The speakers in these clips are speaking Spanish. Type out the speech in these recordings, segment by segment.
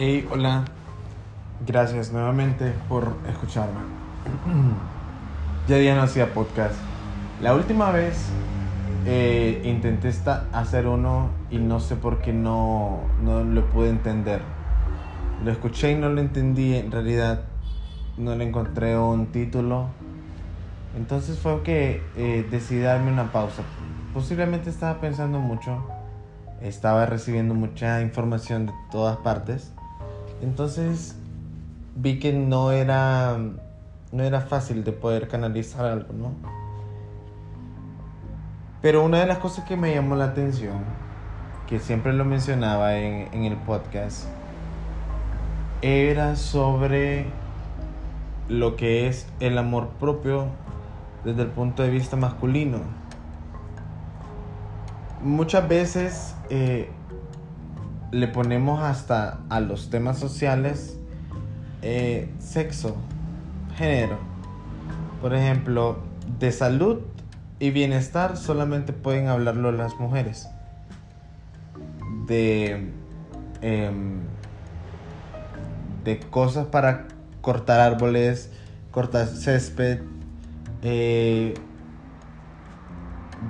Hey, hola. Gracias nuevamente por escucharme. ya día no hacía podcast. La última vez eh, intenté hacer uno y no sé por qué no, no lo pude entender. Lo escuché y no lo entendí. En realidad no le encontré un título. Entonces fue que eh, decidí darme una pausa. Posiblemente estaba pensando mucho. Estaba recibiendo mucha información de todas partes entonces vi que no era, no era fácil de poder canalizar algo, ¿no? Pero una de las cosas que me llamó la atención, que siempre lo mencionaba en, el podcast, era sobre lo que es el amor propio desde el punto de vista masculino. Muchas veces eh, le ponemos hasta a los temas sociales eh, sexo, género. Por ejemplo, de salud y bienestar solamente pueden hablarlo las mujeres. De, em, de cosas para cortar árboles, cortar césped, eh,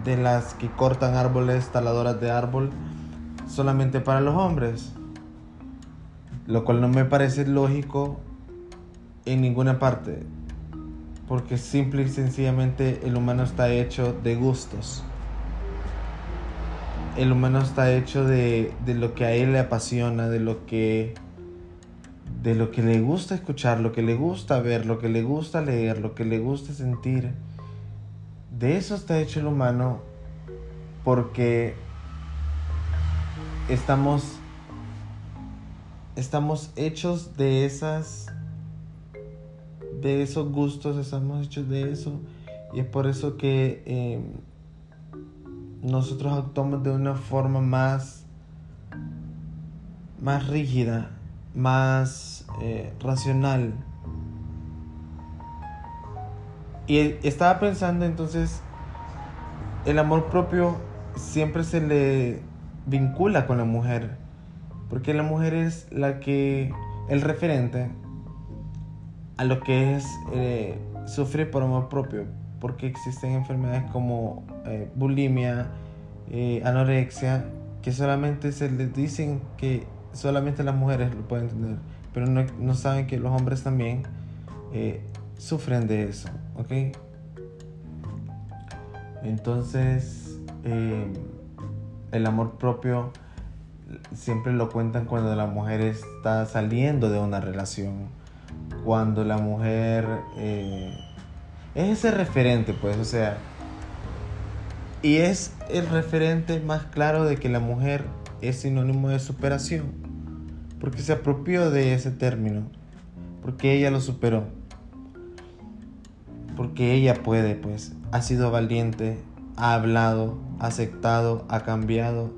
de las que cortan árboles, taladoras de árbol solamente para los hombres. Lo cual no me parece lógico en ninguna parte. Porque simple y sencillamente el humano está hecho de gustos. El humano está hecho de, de lo que a él le apasiona, de lo que de lo que le gusta escuchar, lo que le gusta ver, lo que le gusta leer, lo que le gusta sentir. De eso está hecho el humano porque estamos estamos hechos de esas de esos gustos estamos hechos de eso. Y es por eso que em, nosotros actuamos de una forma más más rígida más eh, racional. Y estaba pensando entonces el amor propio siempre se le vincula con la mujer, porque la mujer es la que, el referente a lo que es eh, sufrir por amor propio, porque existen enfermedades como eh, bulimia, eh, anorexia, que solamente se les dicen que solamente las mujeres lo pueden tener, pero no, no saben que los hombres también sufren de eso, ¿ok? Entonces, el amor propio siempre lo cuentan cuando la mujer está saliendo de una relación, cuando la mujer eh, es ese referente, pues, o sea, y es el referente más claro de que la mujer es sinónimo de superación, porque se apropió de ese término, porque ella lo superó, porque ella puede, pues, ha sido valiente, ha hablado, ha aceptado, ha cambiado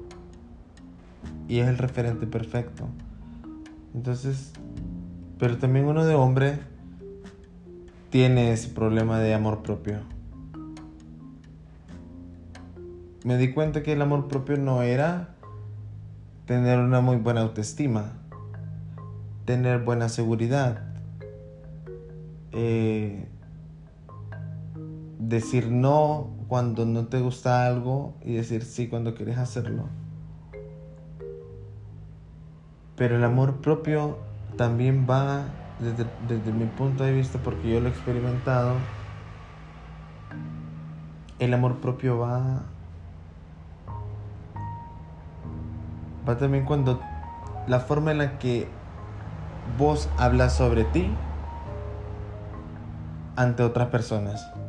y es el referente perfecto. Entonces, pero también uno de hombre tiene ese problema de amor propio. Me di cuenta que el amor propio no era tener una muy buena autoestima, tener buena seguridad, eh, decir no cuando no te gusta algo y decir sí cuando quieres hacerlo. Pero el amor propio también va, desde, desde mi punto de vista, porque yo lo he experimentado, el amor propio va, va también cuando la forma en la que vos hablas sobre ti ante otras personas.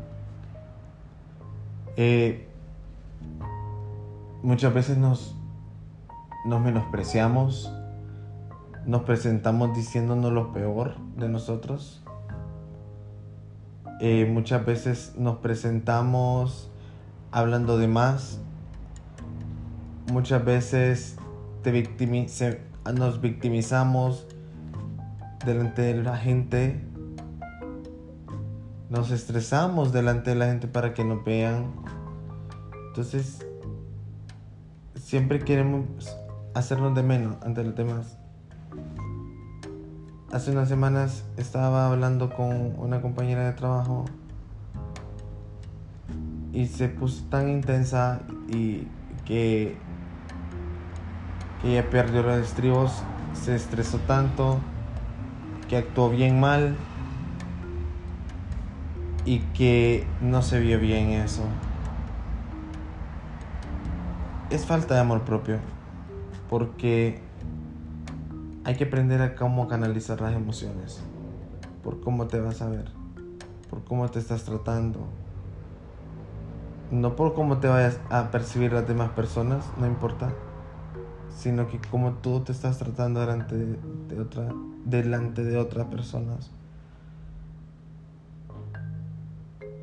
Eh, muchas veces nos, nos menospreciamos, nos presentamos diciéndonos lo peor de nosotros. Eh, muchas veces nos presentamos hablando de más. Muchas veces te nos victimizamos delante de la gente nos estresamos delante de la gente para que nos vean. Entonces, siempre queremos hacernos de menos ante los demás. hace unas semanas estaba hablando con una compañera de trabajo y se puso tan intensa y que, que ella perdió los estribos, se estresó tanto, que actuó bien mal y que no se vio bien eso. Es falta de amor propio, porque hay que aprender a cómo canalizar las emociones, por cómo te vas a ver, por cómo te estás tratando, no por cómo te vayas a percibir las demás personas, no importa, sino que cómo tú te estás tratando delante de, delante de otras personas.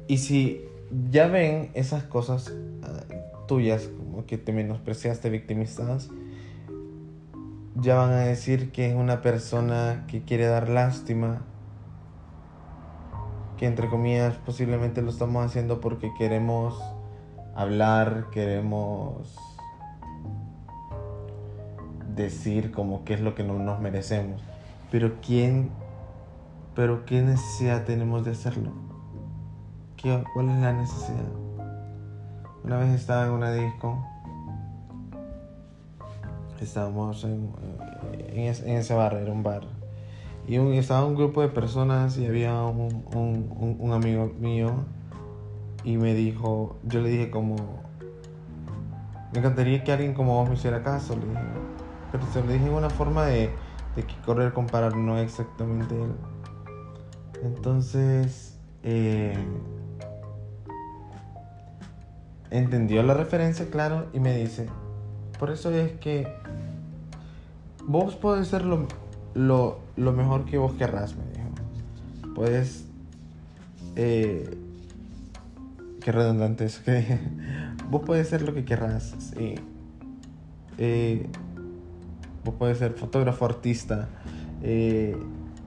Y si ya ven esas cosas ah, tuyas, como que te menospreciaste, victimizas, ya van a decir que es una persona que quiere dar lástima, que entre comillas posiblemente lo estamos haciendo porque queremos hablar, queremos decir como qué es lo que no nos merecemos. Pero quién, pero qué necesidad tenemos de hacerlo. ¿Qué, ¿Cuál es la necesidad? Una vez estaba en una disco, estábamos en, en, ese bar, era un bar, y estaba un grupo de personas y había un, un, un amigo mío y me dijo, yo le dije como, me encantaría que alguien como vos me hiciera caso, le dije, pero se lo dije en una forma de, de correr comparar no exactamente él. Entonces, eh, entendió la referencia, claro, y me dice, por eso es que vos podés ser lo, lo, lo mejor que vos querrás, me dijo. Puedes... Eh, qué redundante eso que dije. Vos puedes ser lo que querrás, sí. Eh, vos puedes ser fotógrafo, artista, eh,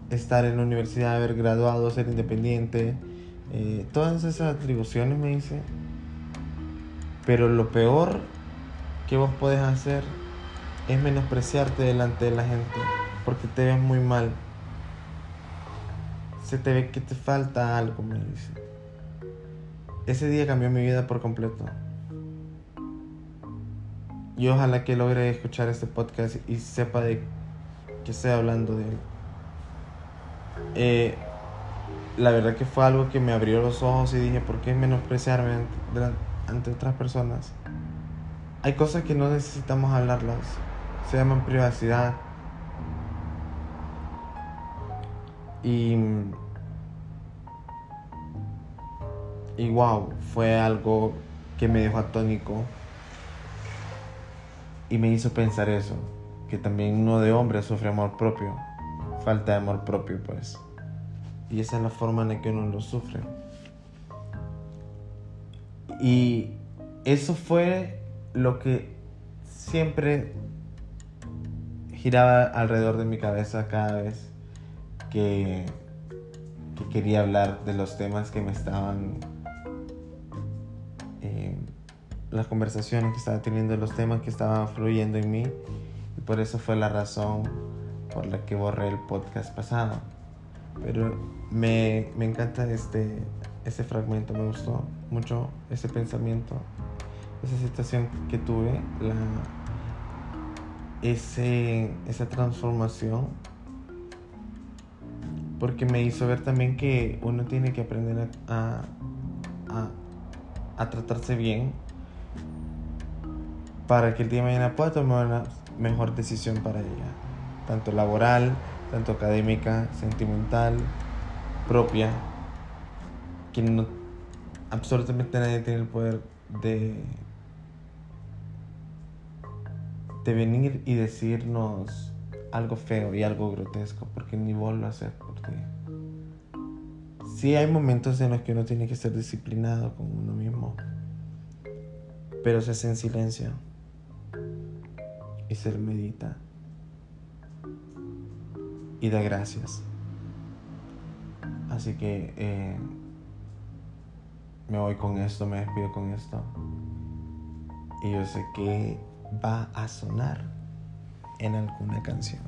estar en la universidad, haber graduado, ser independiente. Eh, todas esas atribuciones me dice. Pero lo peor que vos podés hacer es menospreciarte delante de la gente porque te ves muy mal. Se te ve que te falta algo, me dice. Ese día cambió mi vida por completo. Y ojalá que logre escuchar este podcast y sepa de que estoy hablando de él. Eh, la verdad que fue algo que me abrió los ojos y dije, ¿por qué menospreciarme ante, ante otras personas? Hay cosas que no necesitamos hablarlas. Se llaman privacidad. Y Y wow, fue algo que me dejó atónico y me hizo pensar eso, que también uno de hombre sufre amor propio, falta de amor propio pues. Y esa es la forma en la que uno lo sufre. Y eso fue lo que siempre giraba alrededor de mi cabeza cada vez que, que quería hablar de los temas que me estaban las conversaciones que estaba teniendo, los temas que estaban fluyendo en mí. Y por eso fue la razón por la que borré el podcast pasado. Pero me, me encanta este, este fragmento, me gustó mucho ese pensamiento, esa situación que tuve, la, ese, esa transformación. Porque me hizo ver también que uno tiene que aprender a, a, a tratarse bien para que el día de mañana pueda tomar una mejor decisión para ella, tanto laboral, tanto académica, sentimental, propia, que no, absolutamente nadie tiene el poder de, de venir y decirnos algo feo y algo grotesco, porque ni vos lo haces por ti. Sí hay momentos en los que uno tiene que ser disciplinado con uno mismo, pero se hace en silencio y se medita y da gracias. Así que eh, me voy con esto, me despido con esto. Y yo sé que va a sonar en alguna canción.